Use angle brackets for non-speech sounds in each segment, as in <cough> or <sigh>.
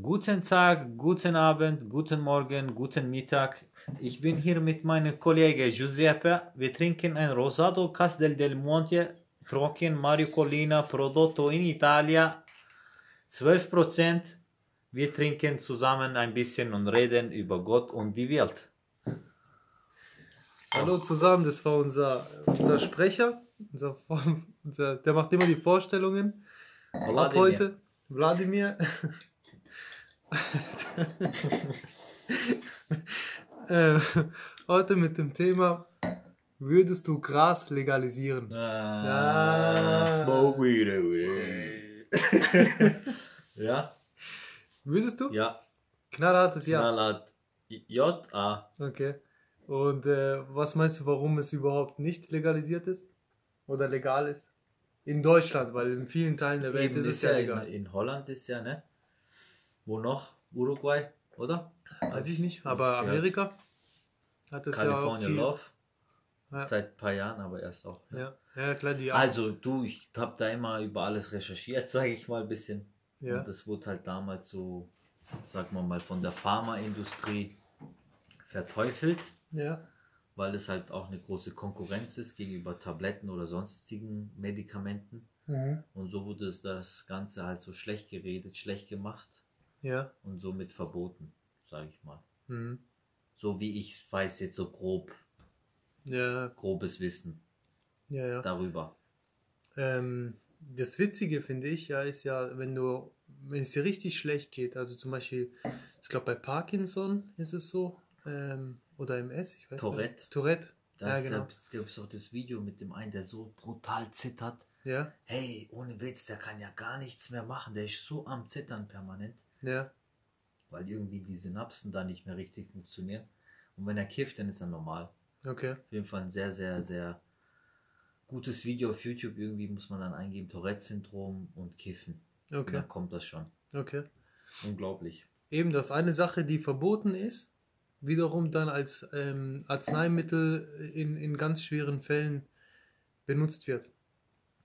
Guten Tag, guten Abend, guten Morgen, guten Mittag. Ich bin hier mit meinem Kollegen Giuseppe. Wir trinken ein Rosado Castel del Monte Trocken Mario Collina Prodotto in Italia. 12%. Wir trinken zusammen ein bisschen und reden über Gott und die Welt. Hallo zusammen, das war unser, unser Sprecher. Unser, unser, der macht immer die Vorstellungen. Ab Wladimir. heute, Wladimir. <laughs> äh, heute mit dem Thema: Würdest du Gras legalisieren? Ah, smoke weed every day. <laughs> ja, Würdest du? ja. Knallhartes Ja. Knallhart. J, A. Okay. Und äh, was meinst du, warum es überhaupt nicht legalisiert ist? Oder legal ist? In Deutschland, weil in vielen Teilen der Welt Eben, ist es ist ja ja in, legal. in Holland ist ja, ne? Wo noch? Uruguay, oder? Weiß ich nicht, aber. Amerika hat es ja auch California viel. Love. Ja. Seit ein paar Jahren, aber erst auch. Ja, ja klar, die Also du, ich habe da immer über alles recherchiert, <laughs> sage ich mal ein bisschen. ja. Und das wurde halt damals so, sagen wir mal, von der Pharmaindustrie verteufelt, ja, weil es halt auch eine große Konkurrenz ist gegenüber Tabletten oder sonstigen Medikamenten. mhm. Und so wurde das Ganze halt so schlecht geredet, schlecht gemacht ja, und somit verboten, sage ich mal. mhm. So wie ich weiß jetzt so grob, ja, grobes Wissen ja, ja. darüber. Ähm, das Witzige finde ich ja ist ja, wenn du, wenn es dir richtig schlecht geht, also zum Beispiel, ich glaube bei Parkinson ist es so, ähm, oder MS, ich weiß Tourette. nicht. Tourette. Da ja, genau. gibt es auch das Video mit dem einen, der so brutal zittert. Ja, Hey, ohne Witz, der kann ja gar nichts mehr machen. Der ist so am Zittern permanent, ja, weil irgendwie die Synapsen da nicht mehr richtig funktionieren. Und wenn er kifft, dann ist er normal. okay. Auf jeden Fall ein sehr, sehr, sehr gutes Video auf YouTube. Irgendwie muss man dann eingeben, Tourette-Syndrom und Kiffen. Und Okay, dann kommt das schon. okay. Unglaublich. Eben, dass eine Sache, die verboten ist, wiederum dann als ähm, Arzneimittel in, in ganz schweren Fällen benutzt wird.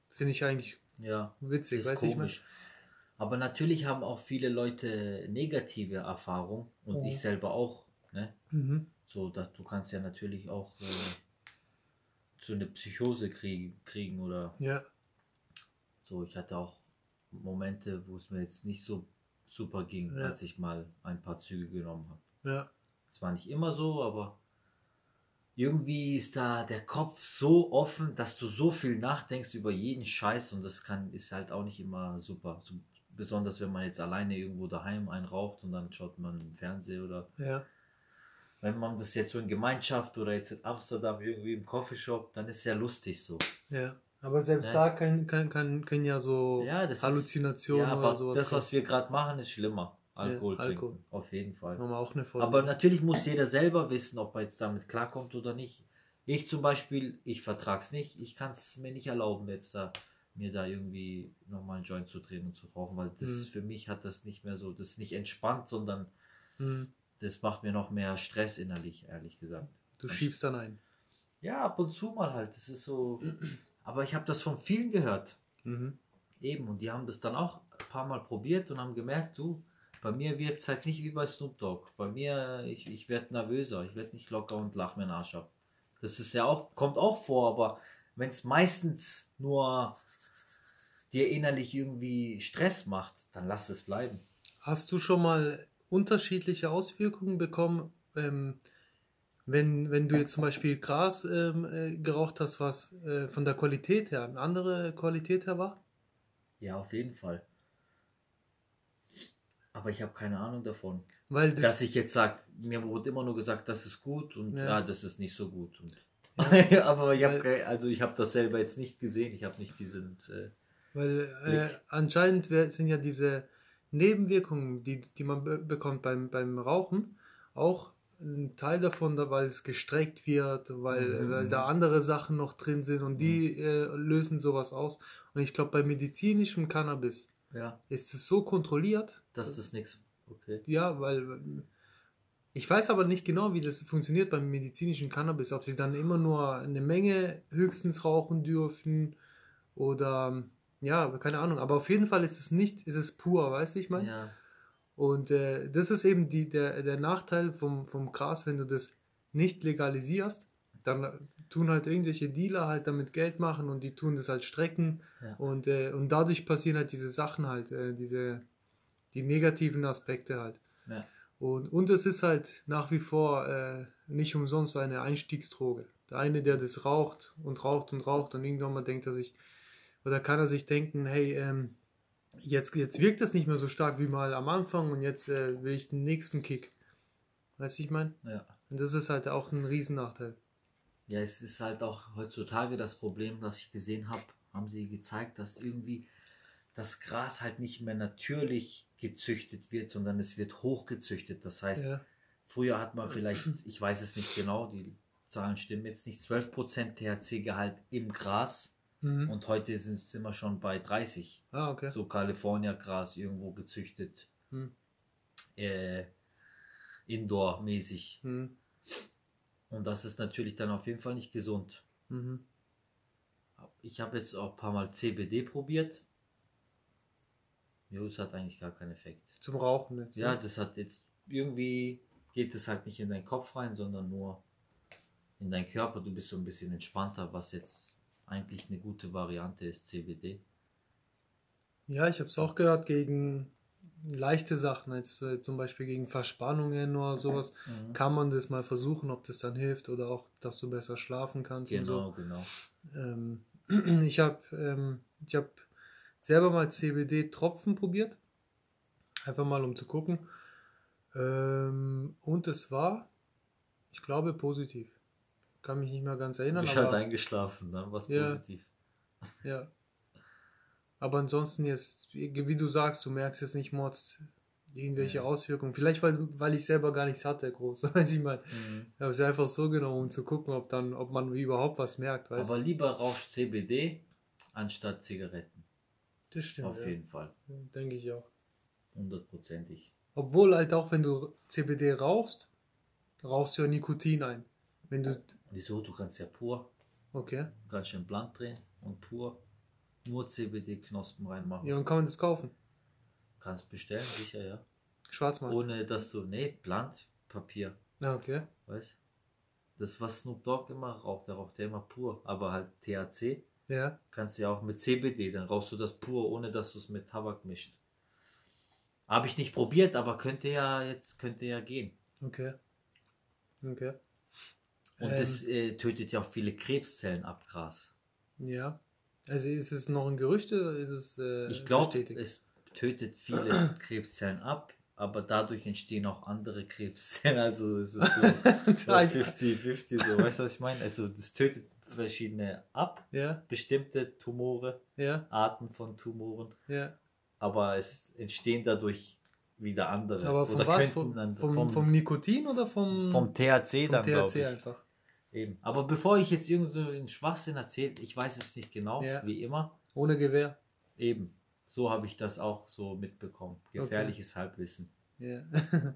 Finde ich eigentlich Ja, witzig, ist weiß ich komisch. Aber natürlich haben auch viele Leute negative Erfahrungen und Mhm. ich selber auch. Ne? Mhm. So, dass du kannst ja natürlich auch äh, so eine Psychose krieg, kriegen oder Ja, so. Ich hatte auch Momente, wo es mir jetzt nicht so super ging, Ja. als ich mal ein paar Züge genommen habe. ja, Es war nicht immer so, aber irgendwie ist da der Kopf so offen, dass du so viel nachdenkst über jeden Scheiß und das kann ist halt auch nicht immer super. So, besonders wenn man jetzt alleine irgendwo daheim einraucht und dann schaut man im Fernsehen oder ja, wenn man das jetzt so in Gemeinschaft oder jetzt in Amsterdam irgendwie im Coffeeshop, dann ist ja lustig so. ja. Aber selbst Ja. da kann, kann, kann, können ja so Ja, das ist- Halluzinationen ja, oder sowas das, kommen. was wir gerade machen, ist schlimmer. Alkohol Ja, trinken. Alkohol. Auf jeden Fall. Machen wir auch eine Folge. Aber natürlich muss jeder selber wissen, ob er jetzt damit klarkommt oder nicht. Ich zum Beispiel, ich vertrag's nicht. Ich kann es mir nicht erlauben, jetzt da mir da irgendwie nochmal einen Joint zu drehen und zu rauchen, weil das Mhm. für mich hat das nicht mehr so, das ist nicht entspannt, sondern Hm, das macht mir noch mehr Stress innerlich, ehrlich gesagt. du schiebst dann ein. Ja, ab und zu mal halt. Das ist so. Aber ich habe das von vielen gehört. Mhm. Eben, und die haben das dann auch ein paar Mal probiert und haben gemerkt, du, bei mir wirkt es halt nicht wie bei Snoop Dogg. Bei mir, ich, ich werde nervöser, ich werde nicht locker und lach mir den Arsch ab. Das ist ja auch, kommt auch vor, aber wenn es meistens nur dir innerlich irgendwie Stress macht, dann lass es bleiben. Hast du schon mal unterschiedliche Auswirkungen bekommen, ähm, wenn, wenn du jetzt zum Beispiel Gras ähm, äh, geraucht hast, was äh, von der Qualität her, eine andere Qualität her war? Ja, auf jeden Fall. Aber ich habe keine Ahnung davon. Weil das, Dass ich jetzt sage, mir wurde immer nur gesagt, das ist gut und Ja. ja, das ist nicht so gut. Und Ja. <laughs> aber ich habe also ich habe das selber jetzt nicht gesehen. Ich habe nicht diesen äh, weil äh, anscheinend sind ja diese Nebenwirkungen, die, die man be bekommt beim, beim Rauchen, auch ein Teil davon, da, weil es gestreckt wird, weil, Mhm, weil mhm. da andere Sachen noch drin sind und die äh, lösen sowas aus. Und ich glaube, bei medizinischem Cannabis ja, ist es so kontrolliert, das ist nichts. Okay. Ja, weil Ich weiß aber nicht genau, wie das funktioniert beim medizinischen Cannabis, ob sie dann immer nur eine Menge höchstens rauchen dürfen oder ja, keine Ahnung. Aber auf jeden Fall ist es nicht, ist es pur, weißt du, ich meine? Ja. Und äh, das ist eben die, der, der Nachteil vom, vom Gras, wenn du das nicht legalisierst, dann tun halt irgendwelche Dealer halt damit Geld machen und die tun das halt strecken Ja. und, äh, und dadurch passieren halt diese Sachen halt, äh, diese, die negativen Aspekte halt. Ja. Und, und es ist halt nach wie vor äh, nicht umsonst eine Einstiegsdroge. Der eine, der das raucht und raucht und raucht und irgendwann mal denkt er sich, oder kann er sich denken, hey, ähm, jetzt, jetzt wirkt das nicht mehr so stark wie mal am Anfang und jetzt äh, will ich den nächsten Kick. Weißt du, ich meine? Ja. Und das ist halt auch ein Riesennachteil. Ja, es ist halt auch heutzutage das Problem, das ich gesehen habe, haben sie gezeigt, dass irgendwie das Gras halt nicht mehr natürlich gezüchtet wird, sondern es wird hochgezüchtet. Das heißt, Ja. früher hat man vielleicht, ich weiß es nicht genau, die Zahlen stimmen jetzt nicht, 12% THC-Gehalt im Gras Mhm. und heute sind es immer schon bei 30. Ah, okay. So California-Gras irgendwo gezüchtet, Mhm. äh, Indoor-mäßig. Mhm. Und das ist natürlich dann auf jeden Fall nicht gesund. Mhm. Ich habe jetzt auch ein paar Mal CBD probiert. Jo, es hat eigentlich gar keinen Effekt. Zum Rauchen jetzt. Ja, ne? das hat jetzt irgendwie geht es halt nicht in deinen Kopf rein, sondern nur in deinen Körper. Du bist so ein bisschen entspannter, was jetzt eigentlich eine gute Variante ist, CBD. Ja, ich habe es auch gehört gegen leichte Sachen, jetzt äh, zum Beispiel gegen Verspannungen oder sowas. Kann man das mal versuchen, ob das dann hilft oder auch, dass du besser schlafen kannst und so. Genau, genau. Ähm, <clears throat> ich habe ähm, ich hab selber mal CBD-Tropfen probiert. Einfach mal, um zu gucken. Ähm, und es war, ich glaube, positiv. Kann mich nicht mehr ganz erinnern. bist halt aber, eingeschlafen, ne? was Ja. positiv. ja. <laughs> aber ansonsten jetzt, wie du sagst, du merkst jetzt nicht Mords irgendwelche Ja. Auswirkungen. Vielleicht, weil, weil ich selber gar nichts hatte, groß. <laughs> Weiß ich mal. Mhm. Ich habe es einfach so genommen, um zu gucken, ob dann, ob man überhaupt was merkt, weißt Aber lieber rauchst CBD anstatt Zigaretten. Das stimmt. auf ja. jeden Fall. Denke ich auch. Hundertprozentig. Obwohl halt auch, wenn du CBD rauchst, rauchst du ja Nikotin ein. Wenn du, Wieso? Du kannst ja pur, okay. du kannst schön blank drehen und pur nur CBD-Knospen reinmachen. Ja, und kann man das kaufen? Kannst bestellen, sicher, ja. Schwarzmarkt. Ohne dass du, nee, blank, Papier, Ja, okay. weißt Das, was Snoop Dogg immer raucht, der raucht ja immer pur. Aber halt THC Ja. kannst du ja auch mit CBD, dann rauchst du das pur, ohne dass du es mit Tabak mischt. Habe ich nicht probiert, aber könnte ja jetzt, könnte ja gehen. Okay. Okay. Und Ähm. das äh, tötet ja auch viele Krebszellen ab, Gras. Ja. Also ist es noch ein Gerücht oder ist es äh, Ich glaube, es tötet viele <clears throat> Krebszellen ab, aber dadurch entstehen auch andere Krebszellen. <laughs> Also es ist so, <laughs> so 50-50, so, weißt du, was ich meine? Also das tötet verschiedene ab, ja, bestimmte Tumore, ja, Arten von Tumoren, ja. aber es entstehen dadurch wieder andere. Aber von Oder was? Vom, dann vom, vom, vom Nikotin oder vom, vom THC vom dann, glaube THC ich. einfach? Eben. Aber bevor ich jetzt irgend so einen Schwachsinn erzähle, ich weiß es nicht genau, Ja. wie immer. Ohne Gewehr. Eben. So habe ich das auch so mitbekommen. Gefährliches Halbwissen. Ja. <laughs>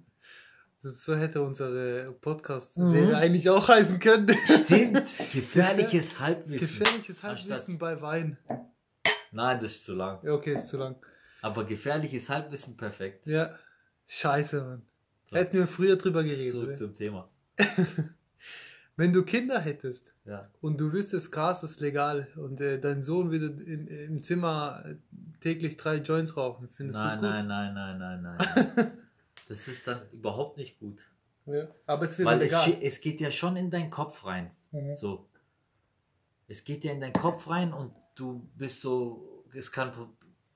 Das so hätte unsere Podcast-Serie Mhm. eigentlich auch heißen können. Stimmt. <laughs> Gefährliches Halbwissen. Gefährliches Anstatt- Halbwissen bei Wein. Nein, das ist zu lang. Ja, okay, ist zu lang. Aber gefährliches Halbwissen perfekt. Ja. Scheiße, Mann. So, Hätten wir früher drüber geredet. zurück oder? zum Thema. <laughs> Wenn du Kinder hättest Ja. und du wüsstest, Gras ist legal und äh, dein Sohn würde im, im Zimmer äh, täglich drei Joints rauchen, findest du es Nein, gut? nein, nein, nein, nein, nein. <laughs> das ist dann überhaupt nicht gut. Ja. Aber es wäre Weil es, legal. schi- es geht ja schon in deinen Kopf rein. Mhm. So. Es geht ja in deinen Kopf rein und du bist so, es kann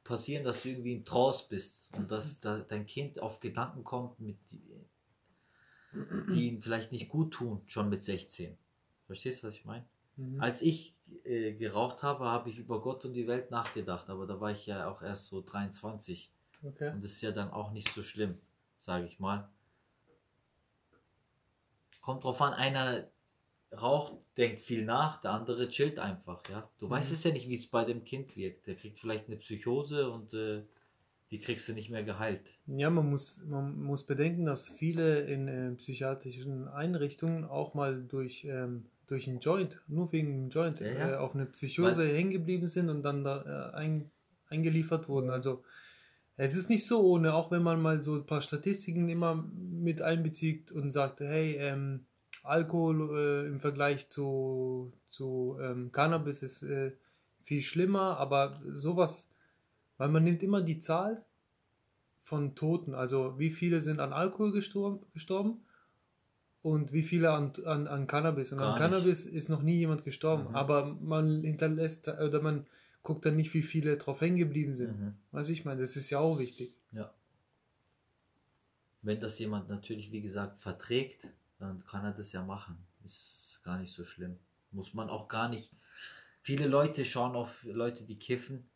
passieren, dass du irgendwie in Trance bist und dass da dein Kind auf Gedanken kommt, mit, die, ihm vielleicht nicht gut tun, schon mit 16. Verstehst du, was ich meine? Mhm. Als ich äh, geraucht habe, habe ich über Gott und die Welt nachgedacht, aber da war ich ja auch erst so 23. Okay. Und das ist ja dann auch nicht so schlimm, sage ich mal. Kommt drauf an, einer raucht, denkt viel nach, der andere chillt einfach, ja. Du weißt Mhm. es ja nicht, wie es bei dem Kind wirkt. Der kriegt vielleicht eine Psychose und äh, die kriegst du nicht mehr geheilt. Ja, man muss, man muss bedenken, dass viele in äh, psychiatrischen Einrichtungen auch mal durch, ähm, durch einen Joint, nur wegen einem Joint, Ja, ja. Äh, auf eine Psychose hängen geblieben sind und dann da äh, ein, eingeliefert wurden. Also es ist nicht so ohne, auch wenn man mal so ein paar Statistiken immer mit einbezieht und sagt, hey, ähm, Alkohol äh, im Vergleich zu, zu ähm, Cannabis ist äh, viel schlimmer, aber sowas, weil man nimmt immer die Zahl von Toten, also wie viele sind an Alkohol gestorben, gestorben und wie viele an, an, an Cannabis. Und Gar an nicht. Cannabis ist noch nie jemand gestorben, Mhm. aber man hinterlässt oder man guckt dann nicht, wie viele drauf hängen geblieben sind. Mhm. Was ich meine, das ist ja auch wichtig. Ja. Wenn das jemand natürlich, wie gesagt, verträgt, dann kann er das ja machen. Ist gar nicht so schlimm. Muss man auch gar nicht. Viele Leute schauen auf Leute, die kiffen,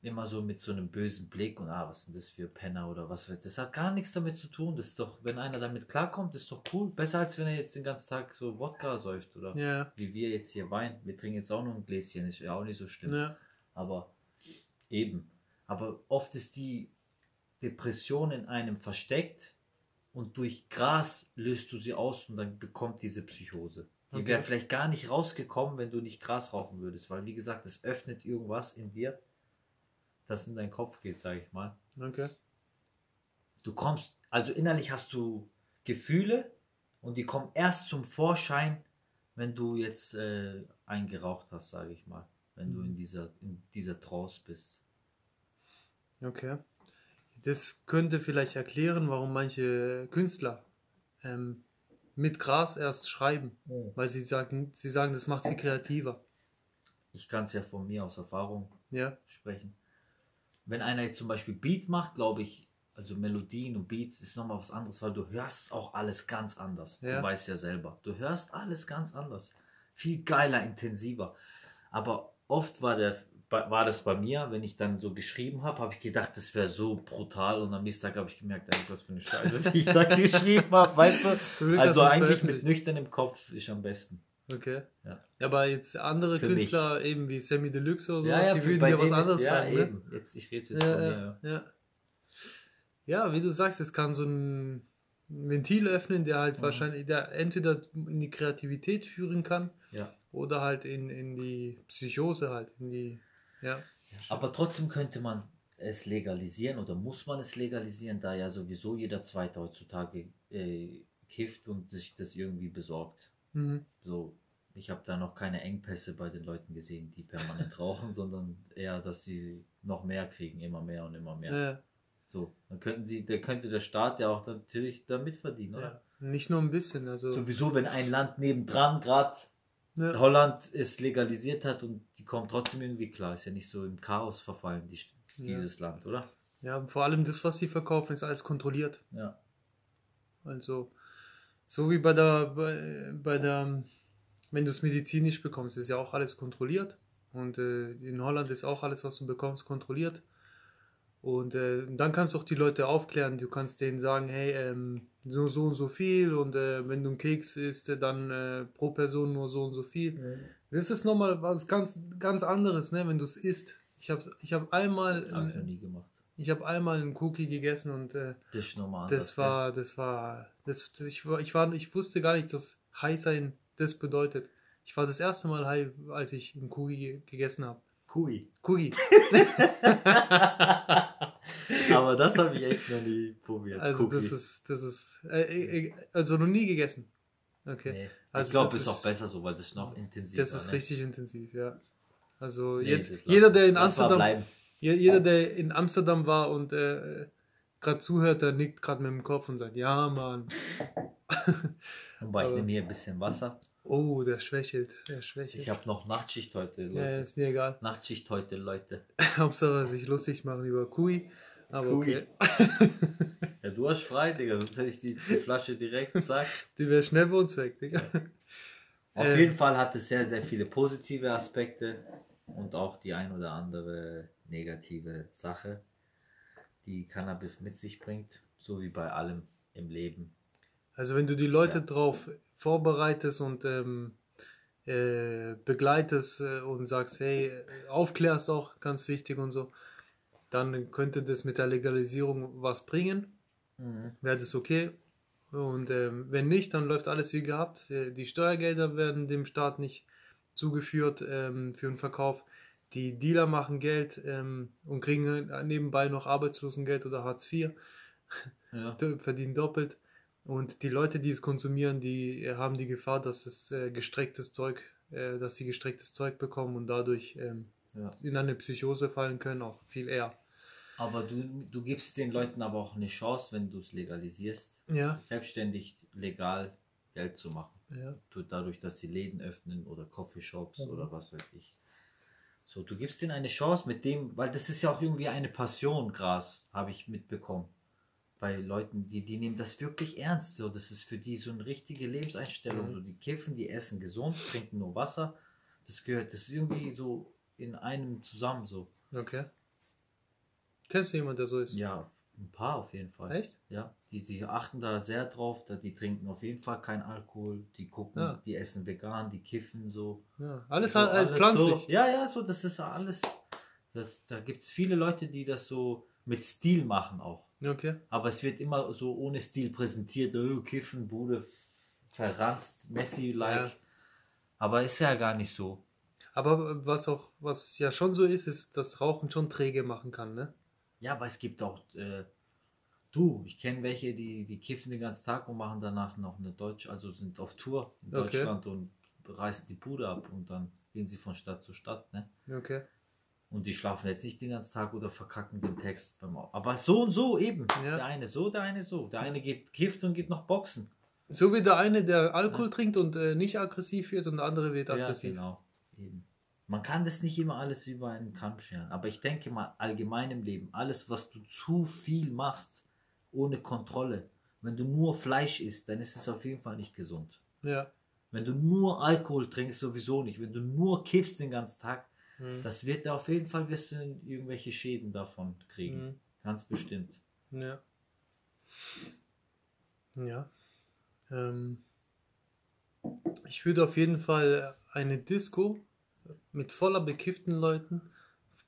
immer so mit so einem bösen Blick und ah, was sind das für Penner oder was weiß Das hat gar nichts damit zu tun. Das ist doch, wenn einer damit klarkommt, ist doch cool. Besser als wenn er jetzt den ganzen Tag so Wodka säuft oder Ja, wie wir jetzt hier Wein. Wir trinken jetzt auch noch ein Gläschen, ist ja auch nicht so schlimm. ja, Aber eben. Aber oft ist die Depression in einem versteckt und durch Gras löst du sie aus und dann bekommt diese Psychose. Die Okay. wäre vielleicht gar nicht rausgekommen, wenn du nicht Gras rauchen würdest, weil wie gesagt, es öffnet irgendwas in dir, das in deinen Kopf geht, sage ich mal. okay. Du kommst, also innerlich hast du Gefühle und die kommen erst zum Vorschein, wenn du jetzt äh, eingeraucht hast, sage ich mal. Wenn du in dieser, in dieser Trance bist. Okay. Das könnte vielleicht erklären, warum manche Künstler ähm, mit Gras erst schreiben, weil sie sagen, sie sagen, das macht sie kreativer. Ich kann es ja von mir aus Erfahrung Ja, sprechen. Wenn einer jetzt zum Beispiel Beat macht, glaube ich, also Melodien und Beats ist nochmal was anderes, weil du hörst auch alles ganz anders. Ja. Du weißt ja selber. Du hörst alles ganz anders. Viel geiler, intensiver. Aber oft war, der, war das bei mir, wenn ich dann so geschrieben habe, habe ich gedacht, das wäre so brutal und am nächsten Tag habe ich gemerkt, eigentlich was für eine Scheiße, die ich da <laughs> geschrieben habe, weißt du? Glück Also eigentlich mit nüchternem Kopf ist am besten. Okay. Ja. Aber jetzt andere Für Künstler, eben wie Sammy Deluxe oder sowas, die für- würden bei dir was denen ist- anderes ja, sagen. Ne? eben. Jetzt, ich rede jetzt Ja, von mir. ja, Ja. ja. ja, wie du sagst, es kann so ein Ventil öffnen, der halt Mhm. wahrscheinlich, der entweder in die Kreativität führen kann Ja. oder halt in, in die Psychose halt, in die, ja. Aber trotzdem könnte man es legalisieren oder muss man es legalisieren, da ja sowieso jeder Zweite heutzutage äh, kifft und sich das irgendwie besorgt. Mhm. So, ich habe da noch keine Engpässe bei den Leuten gesehen, die permanent <laughs> rauchen, sondern eher, dass sie noch mehr kriegen, immer mehr und immer mehr. Ja, So, dann könnten sie, da könnte der Staat ja auch natürlich da mitverdienen, oder? ja. Nicht nur ein bisschen, also. Sowieso, wenn ein Land nebendran gerade ja. Holland es legalisiert hat und die kommen trotzdem irgendwie klar, ist ja nicht so im Chaos verfallen, die, dieses Land, oder? ja, vor allem das, was sie verkaufen, ist alles kontrolliert. Ja. Also, so wie bei der, bei, bei der, wenn du es medizinisch bekommst, ist ja auch alles kontrolliert. Und äh, in Holland ist auch alles, was du bekommst, kontrolliert. Und äh, dann kannst du auch die Leute aufklären. Du kannst denen sagen, hey, ähm, so, so und so viel. Und äh, wenn du einen Keks isst, dann äh, pro Person nur so und so viel. Das ist nochmal was ganz, ganz anderes, ne, wenn du es isst. Ich habe ich hab einmal, Habe ich noch nie gemacht. Ich habe einmal einen Cookie gegessen und äh, Das ist normal. anders, das war, das war, das, das, ich, war, ich war, ich wusste gar nicht, dass High sein das bedeutet. Ich war das erste Mal high, als ich einen Cookie gegessen habe. Kui. Cookie. <laughs> Aber das habe ich echt noch nie probiert. Also Cookie. das ist, das ist, äh, äh, also noch nie gegessen. Okay. Nee. Also ich glaube, das es ist auch ist- besser so, weil das noch intensiver Das ist ne? richtig intensiv, ja. Also Nee, jetzt, das jeder, der in Amsterdam, jeder, der in Amsterdam war und äh, gerade zuhört, der nickt gerade mit dem Kopf und sagt, ja, Mann. <laughs> Wobei, ich nehme hier ein bisschen Wasser. Oh, der schwächelt, der schwächelt. Ich habe noch Nachtschicht heute, Leute. ja, ist mir egal. Nachtschicht heute, Leute. <laughs> Hauptsache sich lustig machen über Kui. Aber Kui. okay. <laughs> Ja, du hast frei, Digga, sonst hätte ich die, die Flasche direkt, zack. Die wäre schnell bei uns weg, Digga. Auf Äh. jeden Fall hat es sehr, sehr viele positive Aspekte und auch die ein oder andere negative Sache, die Cannabis mit sich bringt, so wie bei allem im Leben. Also wenn du die Leute Ja. drauf vorbereitest und ähm, äh, begleitest äh, und sagst, hey, aufklärst auch, ganz wichtig und so, dann könnte das mit der Legalisierung was bringen. Mhm. Wäre das okay? Und ähm, wenn nicht, dann läuft alles wie gehabt. Äh, Die Steuergelder werden dem Staat nicht zugeführt ähm, für den Verkauf. Die Dealer machen Geld ähm, und kriegen nebenbei noch Arbeitslosengeld oder Hartz IV, Ja. <laughs> verdienen doppelt. Und die Leute, die es konsumieren, die äh, haben die Gefahr, dass es äh, gestrecktes Zeug, äh, dass sie gestrecktes Zeug bekommen und dadurch ähm, Ja. in eine Psychose fallen können, auch viel eher. Aber du, du gibst den Leuten aber auch eine Chance, wenn du es legalisierst, Ja, selbstständig legal Geld zu machen. ja, Du- Dadurch, dass sie Läden öffnen oder Coffeeshops Mhm. oder was weiß ich. So, du gibst denen eine Chance mit dem, weil das ist ja auch irgendwie eine Passion, Gras, habe ich mitbekommen. Bei Leuten, die, die nehmen das wirklich ernst. So, das ist für die so eine richtige Lebenseinstellung. Mhm. So, die kiffen, die essen gesund, trinken nur Wasser. Das gehört, das ist irgendwie so in einem zusammen so. okay. Kennst du jemanden, der so ist? Ja, ein paar auf jeden Fall. Echt? Ja, die, die achten da sehr drauf, da, die trinken auf jeden Fall keinen Alkohol, die gucken, Ja. die essen vegan, die kiffen so. Ja, alles so, halt, halt pflanzlich. So, ja, ja, so, das ist alles. Das, da gibt es viele Leute, die das so mit Stil machen auch. Okay. Aber es wird immer so ohne Stil präsentiert, oh, kiffen, Bude, verranzt, Messi-like. Ja. Aber ist ja gar nicht so. Aber was auch, was ja schon so ist, ist, dass Rauchen schon träge machen kann, ne? Ja, aber es gibt auch, äh, du, ich kenne welche, die, die kiffen den ganzen Tag und machen danach noch eine Deutsch, also sind auf Tour in Okay. Deutschland und reißen die Bude ab und dann gehen sie von Stadt zu Stadt, ne? Okay. Und die schlafen jetzt nicht den ganzen Tag oder verkacken den Text beim Au- Aber so und so eben. Ja. Der eine so, der eine so. Der eine geht kifft und geht noch boxen. So wie der eine, der Alkohol trinkt und äh, nicht aggressiv wird und der andere wird Ja, aggressiv. genau. Eben. Man kann das nicht immer alles über einen Kamm scheren. Aber ich denke mal, allgemein im Leben, alles, was du zu viel machst, ohne Kontrolle, wenn du nur Fleisch isst, dann ist es auf jeden Fall nicht gesund. Ja. Wenn du nur Alkohol trinkst, sowieso nicht. Wenn du nur kiffst den ganzen Tag, Mhm. das wird auf jeden Fall wirst du irgendwelche Schäden davon kriegen. Mhm. Ganz bestimmt. Ja. Ja. Ähm, ich würde auf jeden Fall eine Disco mit voller bekifften Leuten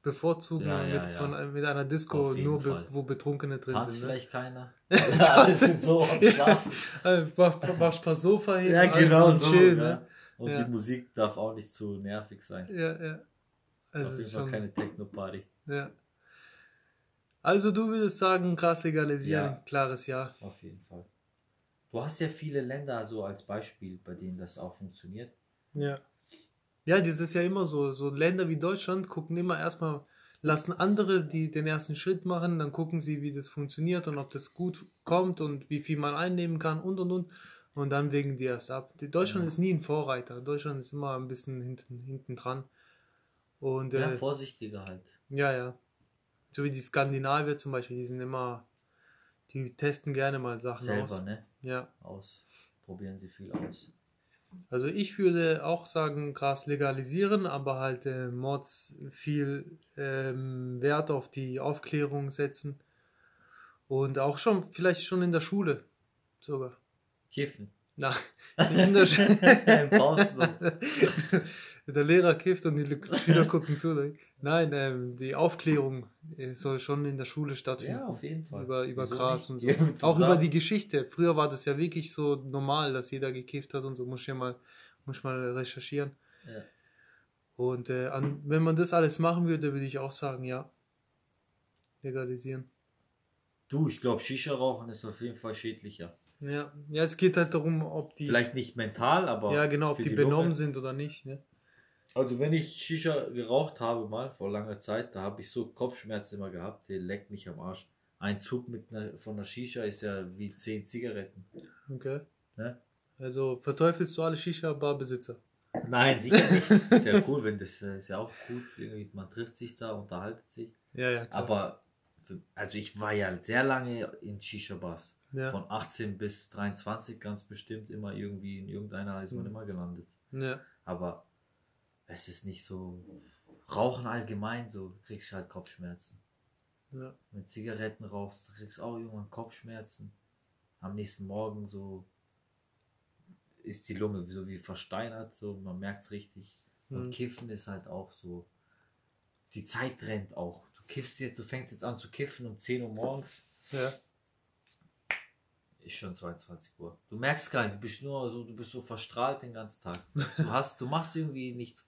bevorzugen Ja, ja, mit, ja. Von, mit einer Disco nur be, wo Betrunkene drin Tanzt sind. Ne? vielleicht keiner. <laughs> Alle sind so am <laughs> Schlafen. Äh, mach, mach ein paar Sofa hin, ja, genau so. chill, ne? Und die Musik darf auch nicht zu nervig sein. Ja, ja. Also auf jeden Fall schon, keine Techno-Party. ja. Also du würdest sagen, Gras legalisieren, Ja. klares Ja. Auf jeden Fall. Du hast ja viele Länder so als Beispiel, bei denen das auch funktioniert. Ja. Ja, das ist ja immer so. So Länder wie Deutschland gucken immer erstmal, lassen andere die den ersten Schritt machen, dann gucken sie, wie das funktioniert und ob das gut kommt und wie viel man einnehmen kann und und und. Und dann wägen die erst ab. Deutschland Ja. ist nie ein Vorreiter. Deutschland ist immer ein bisschen hinten, hinten dran. Und Ja, äh, vorsichtiger halt. ja, ja. So wie die Skandinavier zum Beispiel, die sind immer, die testen gerne mal Sachen Selber, aus. ne? Ja. Aus. Probieren sie viel aus. Also ich würde auch sagen, Gras legalisieren, aber halt äh, Mods viel ähm, Wert auf die Aufklärung setzen. Und auch schon, vielleicht schon in der Schule sogar. Kiffen. Na, nicht in der Schule. <laughs> <laughs> Der Lehrer kifft und die Schüler gucken zu. Ne? Nein, ähm, die Aufklärung äh, soll schon in der Schule stattfinden. Ja, auf jeden Fall. Über, über Wieso Gras und so. <laughs> Auch über die Geschichte. Früher war das ja wirklich so normal, dass jeder gekifft hat und so. Muss ich ja mal, muss ich mal recherchieren. Ja. Und äh, an, wenn man das alles machen würde, würde ich auch sagen, ja. Legalisieren. Du, ich glaube, Shisha-Rauchen ist auf jeden Fall schädlicher. Ja, ja, es geht halt darum, ob die, Vielleicht nicht mental, aber. ja genau, ob die, die benommen Lunge. sind oder nicht. Ne? Also, wenn ich Shisha geraucht habe, mal vor langer Zeit, da habe ich so Kopfschmerzen immer gehabt, der leckt mich am Arsch. Ein Zug mit einer, von einer Shisha ist ja wie 10 Zigaretten. Okay. Ne? Also verteufelst du alle Shisha-Bar-Besitzer. Nein, sicher nicht. ist ja cool, wenn das äh, ist ja auch gut. Man trifft sich da, unterhaltet sich. Ja, ja. klar. Aber, für, also ich war ja sehr lange in Shisha-Bars. ja. Von 18 bis 23 ganz bestimmt immer irgendwie in irgendeiner ist man Mhm. immer gelandet. ja. Aber es ist nicht so. Rauchen allgemein, so du kriegst halt Kopfschmerzen. ja. Wenn du Zigaretten rauchst, du kriegst auch irgendwann Kopfschmerzen. Am nächsten Morgen so ist die Lunge so wie versteinert, so man merkt es richtig. Und Mhm. Kiffen ist halt auch so. Die Zeit rennt auch. Du kiffst jetzt, du fängst jetzt an zu kiffen um 10 Uhr morgens, Ja. ist schon 22 Uhr. Du merkst gar nicht, du bist nur so, du bist so verstrahlt den ganzen Tag. Du hast, du machst irgendwie nichts.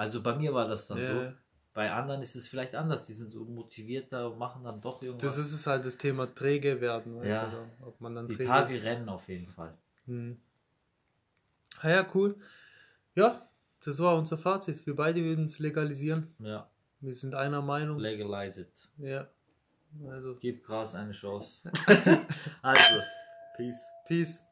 Also bei mir war das dann Ja. so. Bei anderen ist es vielleicht anders. Die sind so motivierter und machen dann doch irgendwas. Das ist es halt das Thema träge werden. Ja. oder ob man dann Die Tage rennen auf jeden Fall. Hm. Ah ja, cool. Ja, das war unser Fazit. Wir beide würden es legalisieren. Ja, Wir sind einer Meinung. legalize it. Ja. Also, Gib Gras eine Chance. <laughs> <laughs> also, peace. Peace.